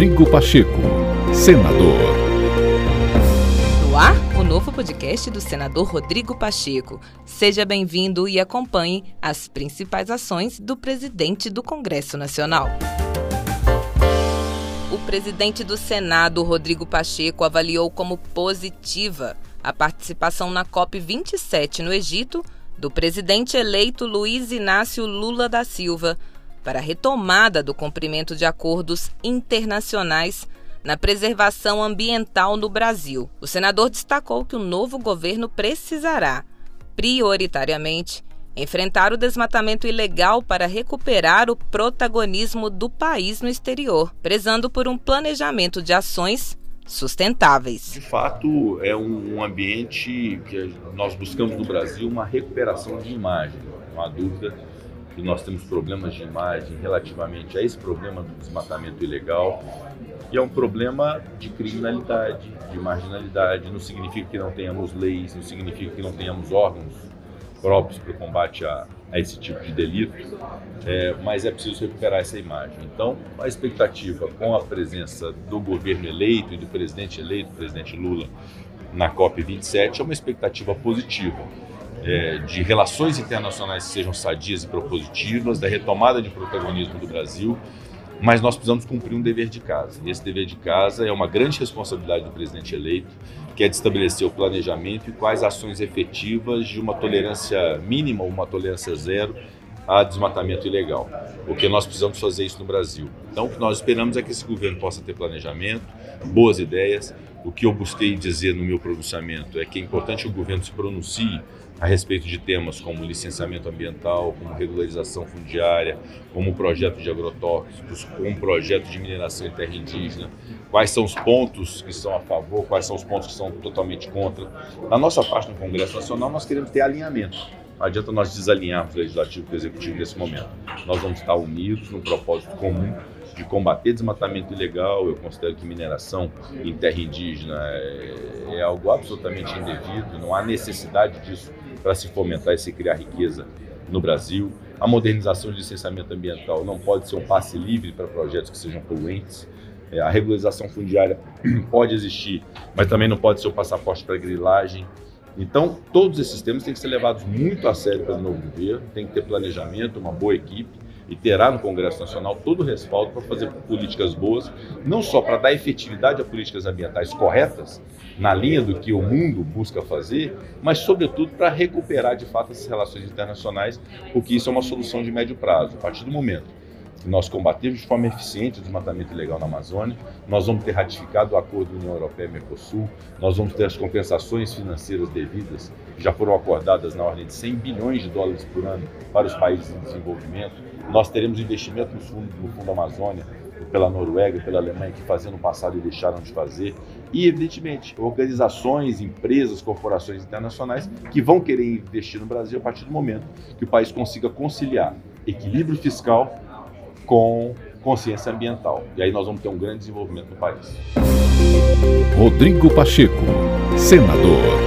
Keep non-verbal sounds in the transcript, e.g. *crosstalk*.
Rodrigo Pacheco, senador. No ar, o novo podcast do senador Rodrigo Pacheco. Seja bem-vindo e acompanhe as principais ações do presidente do Congresso Nacional. O presidente do Senado, Rodrigo Pacheco, avaliou como positiva a participação na COP27 no Egito do presidente eleito Luiz Inácio Lula da Silva para a retomada do cumprimento de acordos internacionais na preservação ambiental no Brasil. O senador destacou que o novo governo precisará, prioritariamente, enfrentar o desmatamento ilegal para recuperar o protagonismo do país no exterior, prezando por um planejamento de ações sustentáveis. De fato, é um ambiente que nós buscamos no Brasil uma recuperação de imagem, não há dúvida que nós temos problemas de imagem relativamente a esse problema do desmatamento ilegal, e é um problema de criminalidade, de marginalidade. Não significa que não tenhamos leis, não significa que não tenhamos órgãos próprios para o combate a, a, esse tipo de delito, é, mas é preciso recuperar essa imagem. Então, a expectativa com a presença do governo eleito e do presidente eleito, presidente Lula, na COP27 é uma expectativa positiva é, de relações internacionais que sejam sadias e propositivas, da retomada de protagonismo do Brasil, mas nós precisamos cumprir um dever de casa. E esse dever de casa é uma grande responsabilidade do presidente eleito, que é de estabelecer o planejamento e quais ações efetivas de uma tolerância mínima ou uma tolerância zero a desmatamento ilegal, porque nós precisamos fazer isso no Brasil. Então, o que nós esperamos é que esse governo possa ter planejamento, boas ideias. O que eu busquei dizer no meu pronunciamento é que é importante que o governo se pronuncie a respeito de temas como licenciamento ambiental, como regularização fundiária, como projeto de agrotóxicos, como projeto de mineração em terra indígena, quais são os pontos que são a favor, quais são os pontos que são totalmente contra. Na nossa parte no Congresso Nacional, nós queremos ter alinhamento. Não adianta nós desalinharmos o legislativo e o executivo nesse momento. Nós vamos estar unidos num propósito comum de combater desmatamento ilegal. Eu considero que mineração em terra indígena é, é algo absolutamente indevido, não há necessidade disso para se fomentar e se criar riqueza no Brasil. A modernização de licenciamento ambiental não pode ser um passe livre para projetos que sejam poluentes. É, a regularização fundiária *clears throat* pode existir, mas também não pode ser o passaporte para grilagem. Então, todos esses temas têm que ser levados muito a sério pelo novo governo, tem que ter planejamento, uma boa equipe e terá no Congresso Nacional todo o respaldo para fazer políticas boas, não só para dar efetividade a políticas ambientais corretas, na linha do que o mundo busca fazer, mas, sobretudo, para recuperar de fato essas relações internacionais, porque isso é uma solução de médio prazo. A partir do momento nós combatermos de forma eficiente o desmatamento ilegal na Amazônia, nós vamos ter ratificado o acordo União Europeia-Mercosul, nós vamos ter as compensações financeiras devidas, que já foram acordadas na ordem de 100 bilhões de dólares por ano para os países em desenvolvimento, nós teremos investimento no Fundo, no fundo Amazônia, pela Noruega, pela Alemanha, que faziam no passado e deixaram de fazer. E, evidentemente, organizações, empresas, corporações internacionais que vão querer investir no Brasil a partir do momento que o país consiga conciliar equilíbrio fiscal com consciência ambiental. E aí nós vamos ter um grande desenvolvimento no país. Rodrigo Pacheco, senador.